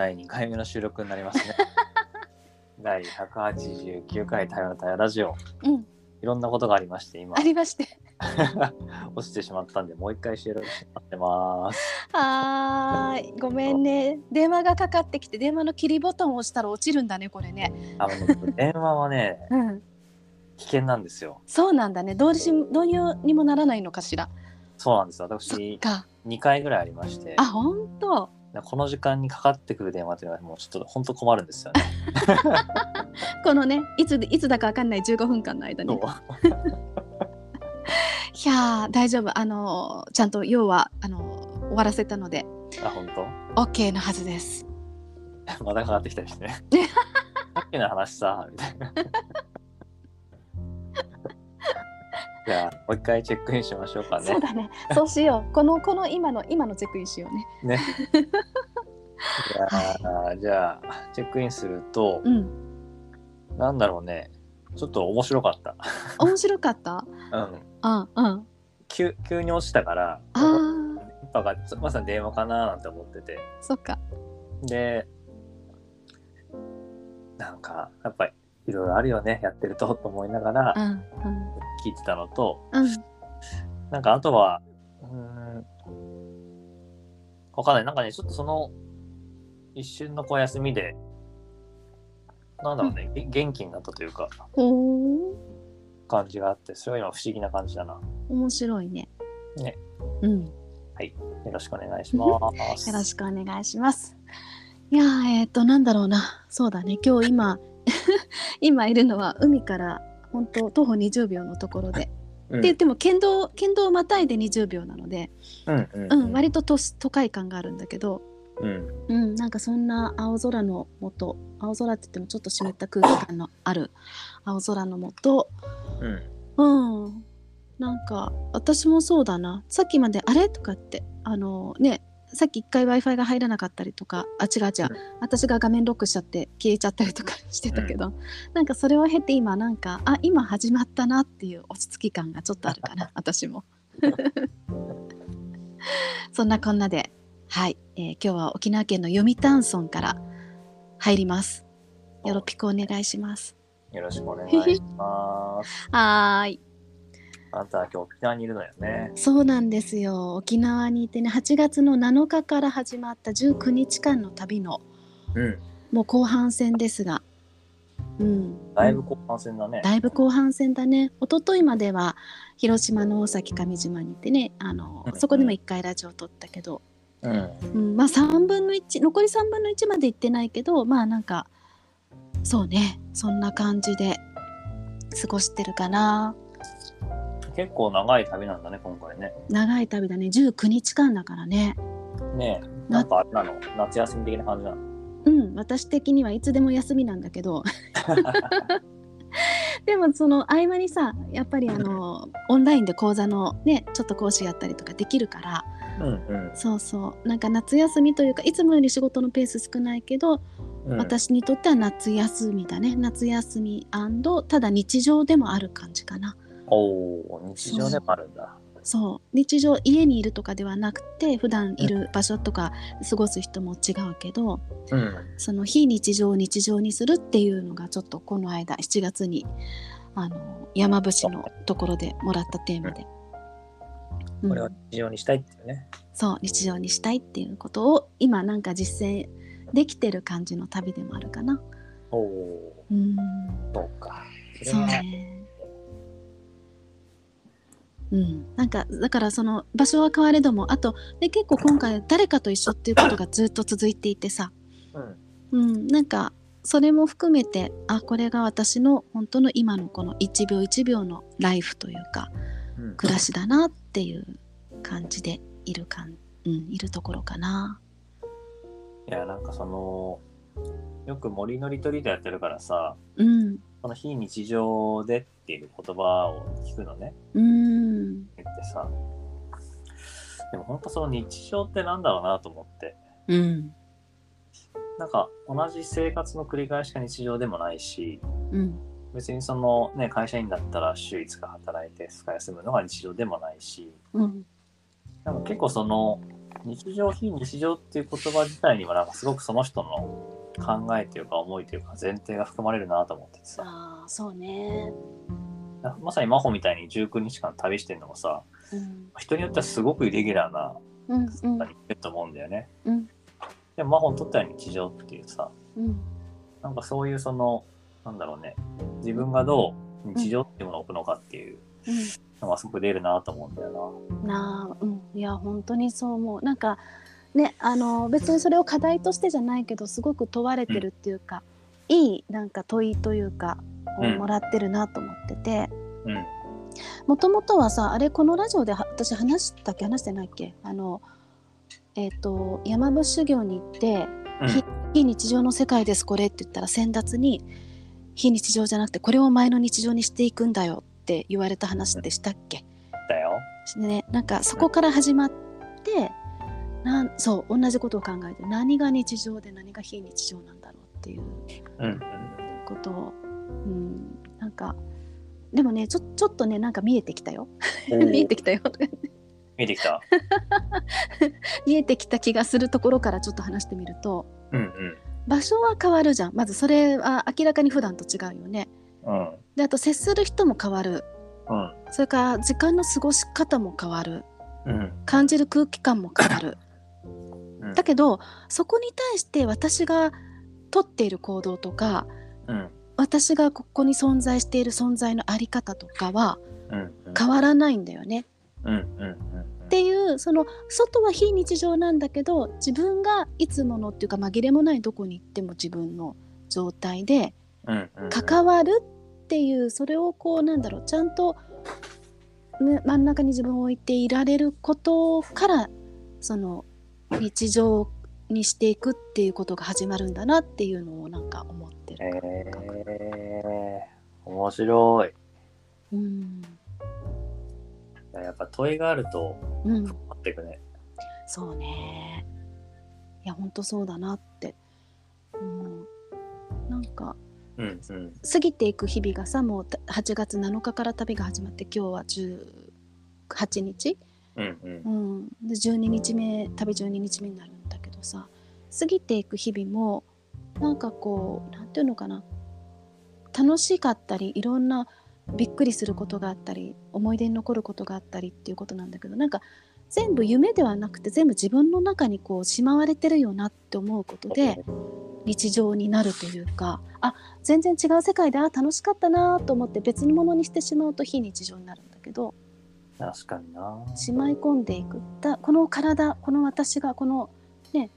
第2回目の収録になりますね。第189回太陽の太陽ラジオ。うん、いろんなことがありまして、今あ、りまして。落ちてしまったんで、もう一回収録してもらってます。はーい、ごめんね。電話がかかってきて、電話の切りボタンを押したら落ちるんだね、これね。あのね、電話はね、うん、危険なんですよ。そうなんだね。どうし、どういうにもならないのかしら。そうなんですよ。そっ私、か。2回ぐらいありまして、あ、本当。この時間にかかってくる電話っていうのは、もうちょっと本当困るんですよね。このね、いつで、いつだかわかんない15分間の間に。いやー、大丈夫。あのー、ちゃんと要は、あのー、終わらせたので。あ、本当？OK のはずです。またかかってきたりしてね。さっきの話さ、みたいな。じゃあ、もう一回チェックインしましょうかねそう。だね。そうしよう。この、この今の、今のチェックインしようね。ね。じゃあ、じゃあ、チェックインすると、うん。なんだろうね。ちょっと面白かった。面白かった？うん。うん、うん。急急に落ちたから、あー、電波がまさに電話かななんて思ってて。そっか。で、なんか、やっぱり、いろいろあるよね、やってると、と思いながらうん、聞いてたのと、うん、うん。なんかあとは、うーん、わかんない。なんかね、ちょっとその、一瞬のこう休みで、なんだろうね、げ元気になったというか、感じがあって、それは今不思議な感じだな。面白いね。ね。うん。よよろしくお願いします。ろしくお願いします。いやー、えっ、と、なんだろうな。そうだね。今日今、今いるのは海から本当徒歩20秒のところで。うん、で言っても県道、県道をまたいで20秒なので、うん、うん、うん、割と都市都会感があるんだけど、うん、うん、なんかそんな青空のもと、青空って言ってもちょっと湿った空気感のある青空のもと、うん、うん。なんか私もそうだな。さっきまであれ？とかってあのねさっき一回 Wi-Fi が入らなかったりとかあ違う違う、うん私が画面ロックしちゃって消えちゃったりとかしてたけど、なんかそれを経て今なんかあ今始まったなっていう落ち着き感がちょっとあるかな 私も。そんなこんなではい、えー今日は沖縄県の読谷村から入ります。よろぴくお願いします。よろしくお願いします。はーい。あなたは今日沖縄にいるのよね。そうなんですよ。沖縄にいてね8月の7日から始まった19日間の旅のうん。もう後半戦ですが、うん、だいぶ後半戦だね。だいぶ後半戦だね。一昨日までは広島の大崎上島にいてねあのうん。そこでも1回ラジオを撮ったけど、うん。うん、まあ3分の1残り3分の1まで行ってないけどまあなんかそうね。そんな感じで過ごしてるかな結構長い旅なんだね、今回ね。長い旅だね。19日間だからね。ねえ、なんかあれなの？夏休み的な感じなの？うん、私的にはいつでも休みなんだけど。でもその合間にさやっぱりあのオンラインで講座のねちょっと講師やったりとかできるから。うん。そうそう。なんか夏休みというかいつもより仕事のペース少ないけど、うん。私にとっては夏休みだね。夏休みただ日常でもある感じかなおお、日常でもあるんだ。そう日常家にいるとかではなくて普段いる場所とか過ごす人も違うけど、うん。その非日常を日常にするっていうのがちょっとこの間7月にあの山伏のところでもらったテーマで、うんこれは日常にしたいっていうね。そう日常にしたいっていうことを今なんか実践できてる感じの旅でもあるかな。おお、うんそうか。そうね。うん、なんかだからその場所は変われどもあとで結構今回誰かと一緒っていうことがずっと続いていてさ、うん。うん、なんかそれも含めてあこれが私の本当の今のこの1秒1秒のライフというかうん。暮らしだなっていう感じでいるかん、うん、いるところかな。いや、なんかその、よく森のリトリートやってるからさ、うん、この非日常でっていう言葉を聞くのね。うん、言ってさ。でも本当その日常ってなんだろうなと思って。うん、なんか同じ生活の繰り返しが日常でもないし、うん、別にそのね、会社員だったら週5日働いて2日休むのが日常でもないし、うん、なんか結構その、日常非日常っていう言葉自体にはなんかすごくその人の考えというか思いというか前提が含まれるなと思っててさ。ああそうね。まさに真帆みたいに19日間旅してるのもさうん。人によってはすごくイレギュラーなうんうん。方にいると思うんだよね。うん。でも真帆にとっては日常っていうさうん。なんかそういうそのなんだろうね自分がどう日常っていうものを置くのかっていうのがすごく出るなと思うんだようんなあうん。いや本当にそう思う。なんかねあの別にそれを課題としてじゃないけどすごく問われてるっていうか、いいなんか問いというかをうんもらってるなと思ってて。な。うんもともとはさあれこのラジオでは私話したっけ？話してないっけ？あのえっ、と山伏修行に行ってうん非非日常の世界ですこれって言ったら先達に非日常じゃなくてこれを前の日常にしていくんだよって言われた話ってしたっけ、だよ。でねなんかそこから始まってなんそう同じことを考えて何が日常で何が非日常なんだろうっていううん。ことを、うん、なんかでもねちょちょっとねなんか見えてきたよ。うん。見えてきたよ見えてきた？見えてきた気がするところからちょっと話してみるとうん場所は変わるじゃん。まずそれは明らかに普段と違うよね。うんうん。であと接する人も変わる。うん。それから時間の過ごし方も変わる。うん。感じる空気感も変わるうん。だけどそこに対して私が取っている行動とかうん。私がここに存在している存在のあり方とかはうん変わらないんだよね。っていうその外は非日常なんだけど自分がいつものっていうか紛れもないどこに行っても自分の状態で関わるっていうそれをこうなんだろうちゃんと、ね、真ん中に自分を置いていられることからその日常にしていくっていうことが始まるんだなっていうのをなんか思ってる。えー、面白い。うん。いややっぱ問いがあるとうん、待っていくね。そうね。いや本当そうだなって、うん、なんかうんうん。過ぎていく日々がさもう8月7日から旅が始まって今日は18日、うんうん。うん、で12日目旅12日目になるんだけどさ過ぎていく日々もなんかこうなんていうのかな。楽しかったりいろんなびっくりすることがあったり思い出に残ることがあったりっていうことなんだけどなんか全部夢ではなくて全部自分の中にこうしまわれてるよなって思うことで日常になるというかあ全然違う世界であ楽しかったなと思って別のものにしてしまうと非日常になるんだけど確かにな。しまい込んでいくだこの体この私がこのね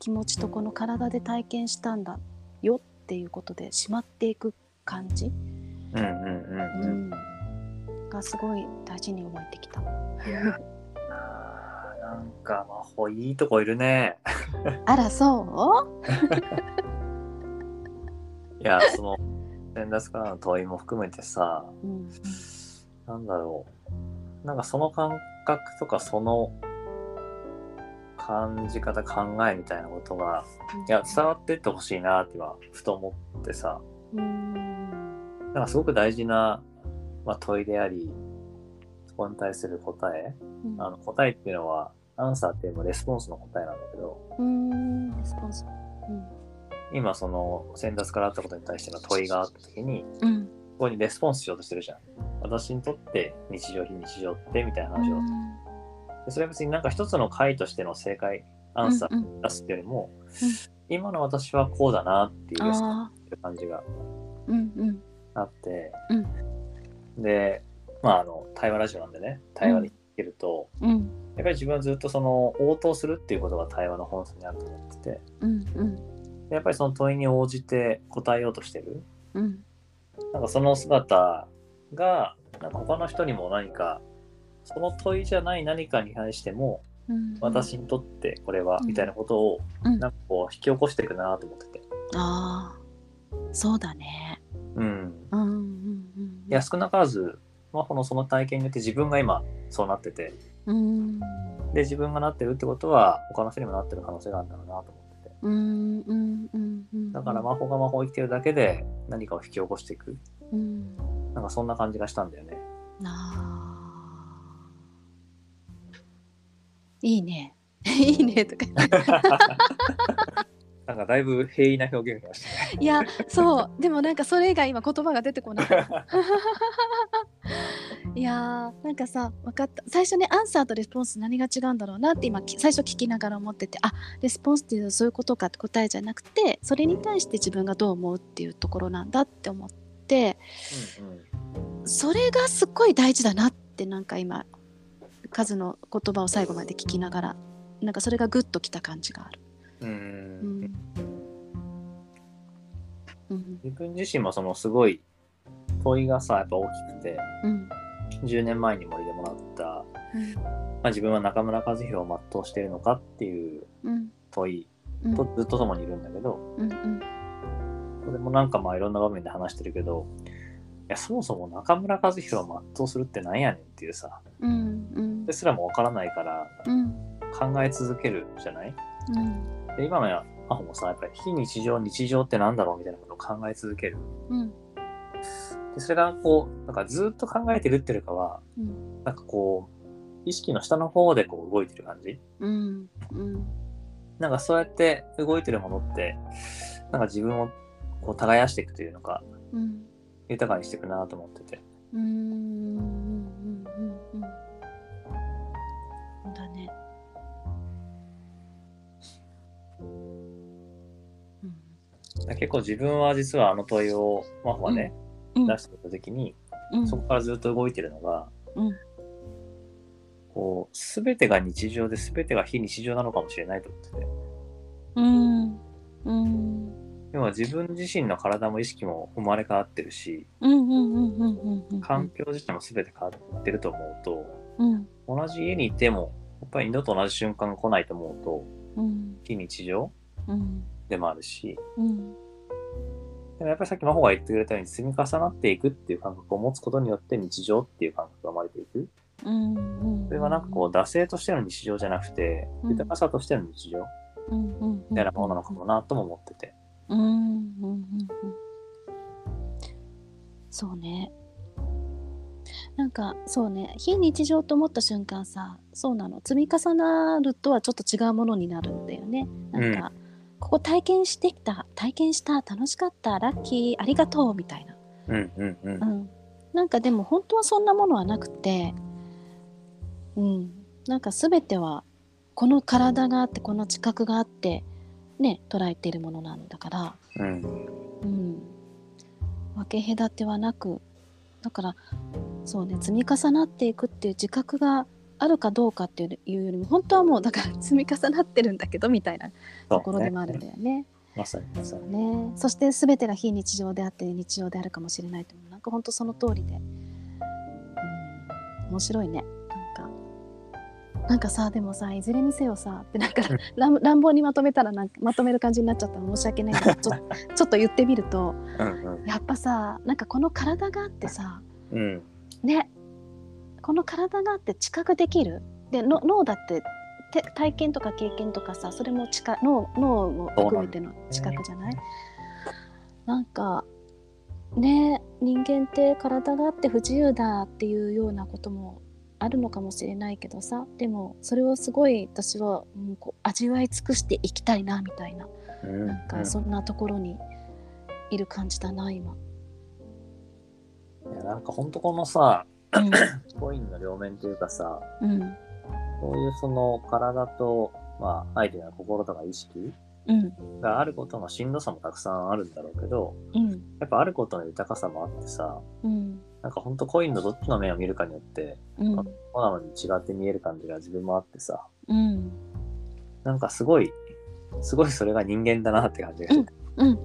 気持ちとこの体で体験したんだよっていうことでしまっていく感じ、うんうんうんがすごい大事に覚えてきた。なんか魔法いいとこいるね。あらそ いやその先達からの問いも含めてさ、う、うんなんだろう。なんかその感覚とかその感じ方考えみたいなことがいや伝わってってほしいなってはふと思ってさ。うん。なんかすごく大事な、まあ、問いでありそこに対する答え。うん。あの答えっていうのはアンサーっていうのはレスポンスの答えなんだけどうんレスポンス。今その先達からあったことに対しての問いがあった時にうん。うんそこにレスポンスしようとしてるじゃん私にとって日常非日常ってみたいな話を、でそれは別になんか一つの回としての正解アンサーうんうん。出すっていうよりも、うん。今の私はこうだなっていうあ感じがーうんうん。あって、うでまああの対話ラジオなんでね対話で聞けると、うん。やっぱり自分はずっとその応答するっていうことが対話の本質にあると思ってて。うんうん。でやっぱりその問いに応じて答えようとしてる。うん。なんかその姿がなんか他の人にも何かその問いじゃない何かに対してもうん。私にとってこれはうん。みたいなことをうん。なんかこう引き起こしていくなと思ってて。ああ。そうだね。うん。うんうんうんいや少なからず、まあ、このその体験によって自分が今そうなってて。うん。で自分がなってるってことは他の人にもなってる可能性があるんだろうなと思ってて。うんうんうんうんだから魔法が魔法を生きてるだけで何かを引き起こしていく。うんなんかそんな感じがしたんだよね。あー。いいね。いいねとか。なんかだいぶ平易な表現がしたね。いやそう。でもなんかそれ以外今言葉が出てこない。いやーなんかさ分かった。最初ねアンサーとレスポンス何が違うんだろうなって今き最初聞きながら思っててあレスポンスっていうのはそういうことかって答えじゃなくてそれに対して自分がどう思うっていうところなんだって思ってうんうんそれがすっごい大事だなってなんか今カズの言葉を最後まで聞きながらなんかそれがグッときた感じがある。ううん。んうん。自分自身もそのすごい問いがさやっぱ大きくてうん。10年前に森でもらった、まあ、自分は中村和弘を全うしているのかっていううん。問いうん。とずっと共にいるんだけど、うんうんこれもなんかまあいろんな場面で話してるけどいやそもそも中村和弘を全うするってなんやねんっていうさ。うんうん。ですらもわからないからうん。考え続けるじゃない？うん。で今のアホもさやっぱり非日常日常ってなんだろうみたいなことを考え続ける。うん。でそれがこうなんかずっと考えてるっていうかはうん。なんかこう意識の下の方でこう動いてる感じ？うん。うん。なんかそうやって動いてるものってなんか自分をこう耕していくというのかうん。豊かにしていくなと思ってて。うんうんうんうんだね。うん。結構自分は実はあの問いをマホがね、うん。出してた時に、うん。そこからずっと動いてるのが、うん。こう全てが日常で全てが非日常なのかもしれないと思ってて。うんは自分自身の体も意識も生まれ変わってるし環境自体も全て変わってると思うとうん。同じ家にいてもやっぱり二度と同じ瞬間が来ないと思うとうん。非日常うん。でもあるしうん。でもやっぱりさっき真帆が言ってくれたように積み重なっていくっていう感覚を持つことによって日常っていう感覚が生まれていく。それはなんかこう惰性としての日常じゃなくてうん。豊かさとしての日常みたいなものなのかもなとも思っててうんうんうんうんそうね。なんかそうね。非日常と思った瞬間さそうなの。積み重なるとはちょっと違うものになるんだよね。なんか、ここ体験してきた体験した楽しかったラッキーありがとうみたいな。うんうんうん。うん、なんかでも本当はそんなものはなくて、うん、なんか全てはこの体があってこの知覚があってね捉えているものなんだから、うん。うん、分け隔てはなくだからそうね積み重なっていくっていう自覚があるかどうかっていうよりも本当はもうだから 積み重なってるんだけどみたいなところでもあるんだよね。まさにまさにね、そして全てが非日常であって日常であるかもしれないというなんか本当その通りで、うん、面白いねなんかさでもさいずれにせよさってなんかうん。乱乱暴にまとめたらなんかまとめる感じになっちゃった。ら申し訳ない。け どちょちょっと言ってみるとうんやっぱさなんかこの体があってさうん。うんね。この体があって知覚できる。での脳だってて体験とか経験とかさそれも知覚脳脳も含めての知覚じゃない？なんかね人間って体があって不自由だっていうようなこともあるのかもしれないけどさでもそれをすごい私は、うん、こう味わい尽くしていきたいなみたいな。うん。なんかそんなところにいる感じだな今。いやなんか本当このさうん。コインの両面というかさうん。こういうその体とまあ相手の心とか意識うん。があることのしんどさもたくさんあるんだろうけどうん。やっぱあることの豊かさもあってさうんなんか本当コインのどっちの面を見るかによってうん。こうなのに違って見える感じが自分もあってさ。うん。なんかすごいすごいそれが人間だなって感じがして、うん、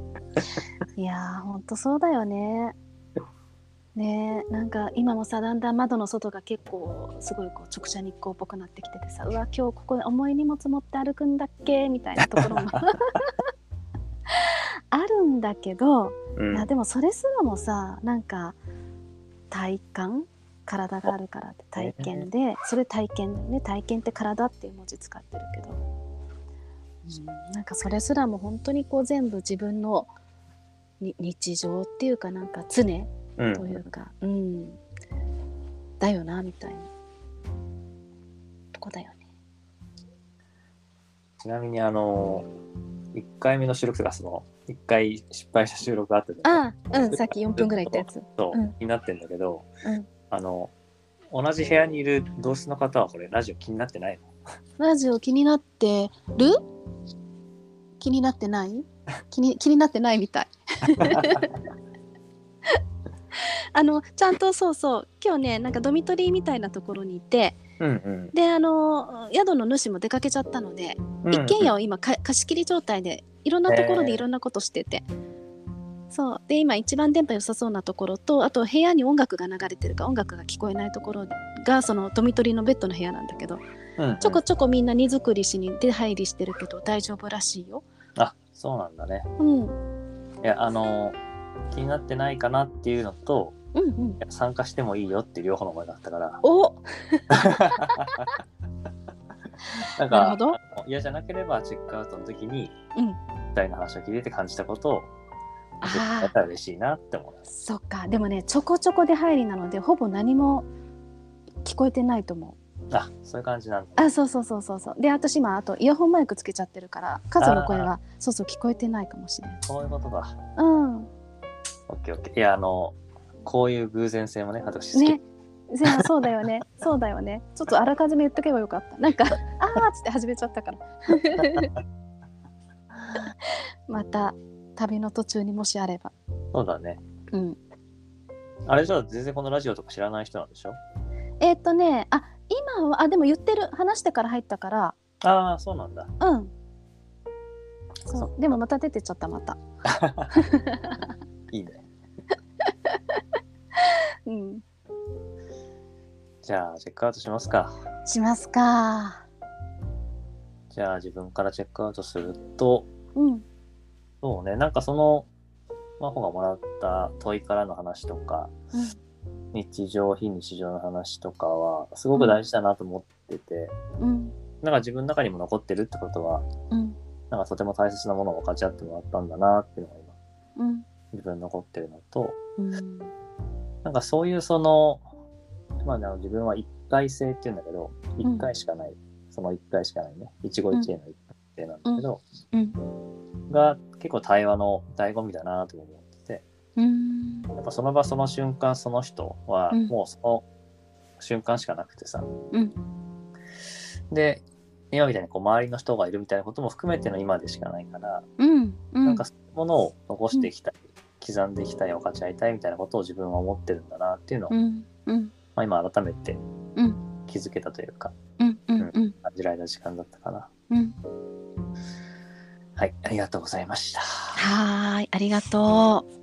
いやーほんとそうだよね。ねえなんか今もさだんだん窓の外が結構すごいこう直射日光っぽくなってきててさうわ今日ここで重い荷物持って歩くんだっけ？みたいなところも あるんだけど、うん。いやでもそれすらもさなんか体感？体があるからって体験で、それ体験だよね。体験って体っていう文字使ってるけど、うん、なんかそれすらも本当にこう全部自分のに日常っていうかなんか常うんというか、うん。だよなみたいな。とこだよね。ちなみにあの、1回目の収録とか、その、1回失敗した収録があったじゃん。ああうんさっき4分ぐらい言ったやつ。そう、うん。気になってんだけど、うん。あの、同じ部屋にいる同室の方はこれ、ラジオ気になってないの？ラジオ気になってる？気になってない？気に気になってないみたい。あのちゃんとそうそう今日ねなんかドミトリーみたいなところにいてうんであの宿の主も出かけちゃったので、うん。一軒家を今か貸し切り状態でいろんなところでいろんなことしてて、そう。で今一番電波良さそうなところとあと部屋に音楽が流れてるか音楽が聞こえないところがそのドミトリーのベッドの部屋なんだけどうんうん。ちょこちょこみんな荷造りしに出入りしてるけど大丈夫らしいよ。あ、そうなんだね。うん、いや、あの、気になってないかなっていうのと、うん、うん。参加してもいいよっていう両方の声があったから、お なんか嫌じゃなければチェックアウトの時に、うんみたいな話を聞いてて感じたことをあったら嬉しいなって思う。そっかでもねちょこちょこ出入りなのでほぼ何も聞こえてないと思う。あ、そういう感じなんだ。あそうそうそうそうそうで私今あとイヤホンマイクつけちゃってるから数の声がそうそう聞こえてないかもしれない。そういうことだ。うんオッケーオッケー。いや、あの、こういう偶然性もね、私好き。ね。そうだよね。そうだよね。ちょっとあらかじめ言っとけばよかった。なんか、あーっつって始めちゃったから。また旅の途中にもしあれば。そうだね。うん。あれじゃあ全然このラジオとか知らない人なんでしょ？えーっとね、あ、今は、あ、でも言ってる、話してから入ったから、ああ、そうなんだ。うん。そそう。でもまた出てっちゃった、また。いいね。うん。じゃあ、チェックアウトしますか。しますか。じゃあ、自分からチェックアウトすると、うん。そうね、なんかその、真帆がもらった問いからの話とか、日常、非日常の話とかは、すごく大事だなと思ってて、うん。なんか自分の中にも残ってるってことは、うん。なんかとても大切なものを分かち合ってもらったんだなっていうのが今、うん。自分に残ってるのと、うん。なんかそういうその、まあ、あの自分は一回性っていうんだけど、ん一回しかない、その一回しかないね、一期一会の一回性なんだけど、うん。が結構対話の醍醐味だなと思ってて、うん。やっぱその場その瞬間その人はうんもうその瞬間しかなくてさ、うん。で、今みたいにこう周りの人がいるみたいなことも含めての今でしかないから。なんかそういうものを残していきたい、刻んでいきたい、分かち合いたいみたいなことを自分は思ってるんだなっていうのを、うん。うん。まあ、今改めてうん。気づけたというか、うん。うん。うん。感じられた時間だったかな。うん。はい、ありがとうございました。はーい、ありがとう。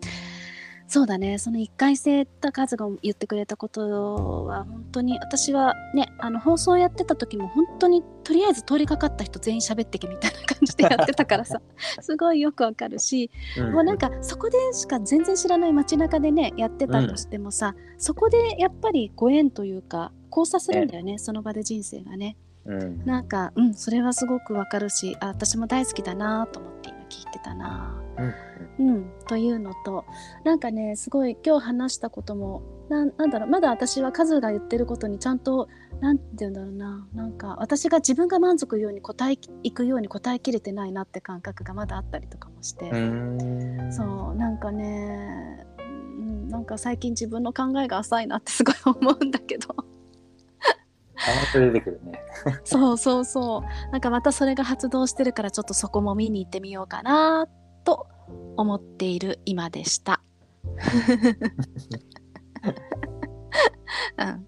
そうだね、その一回生た数が言ってくれたことは本当に私はね、あの放送やってた時も本当にとりあえず通りかかった人全員喋ってけみたいな感じでやってたからさ、すごいよくわかるし、うん。もうなんかそこでしか全然知らない街中でねやってたとしてもさ、そこでやっぱりご縁というか交差するんだよね、その場で人生がね。うん、なんかうんそれはすごくわかるしあ私も大好きだなと思って今聞いてたな。うん。うん、というのとなんかねすごい今日話したこともなんなんだろうまだ私はカズが言ってることにちゃんとなんて言うんだろうな。なんか私が自分が満足ように答えいくように答えきれてないなって感覚がまだあったりとかもして、うん。そうなんかね、うん、なんか最近自分の考えが浅いなってすごい思うんだけどたまに出てくるね。そうそうそうなんかまたそれが発動してるからちょっとそこも見に行ってみようかなと思っている今でした。うん、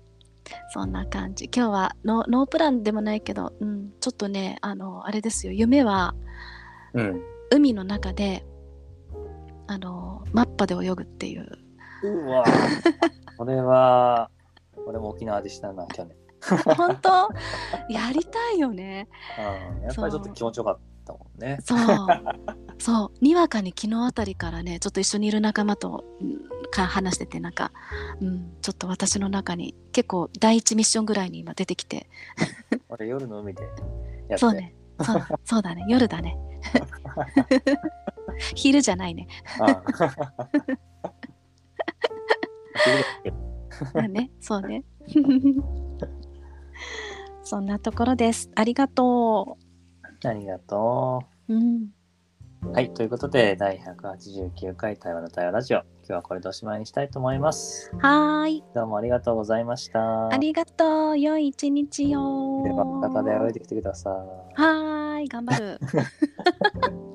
そんな感じ今日はノノープランでもないけど、うん、ちょっとねあのあれですよ夢はうん。海の中であのマッパで泳ぐっていううわこれは、俺も沖縄でしたな、去年。本当？やりたいよね。うん、やっぱりちょっと気持ちよかったもんね。そう。そう。にわかに昨日あたりからねちょっと一緒にいる仲間と、うんか話しててなんか、うん、ちょっと私の中に結構第一ミッションぐらいに今出てきて。俺夜の海でやって。そうね。そう。そうだね。夜だね。昼じゃないね。ああね。そうねそんなところですありがとうありがとうん。う。はい、ということで、第189回対話の対話ラジオ。今日はこれでおしまいにしたいと思います。はーい。どうもありがとうございました。ありがとう。良い一日よ。では、またで泳いできてください。はーい。頑張る。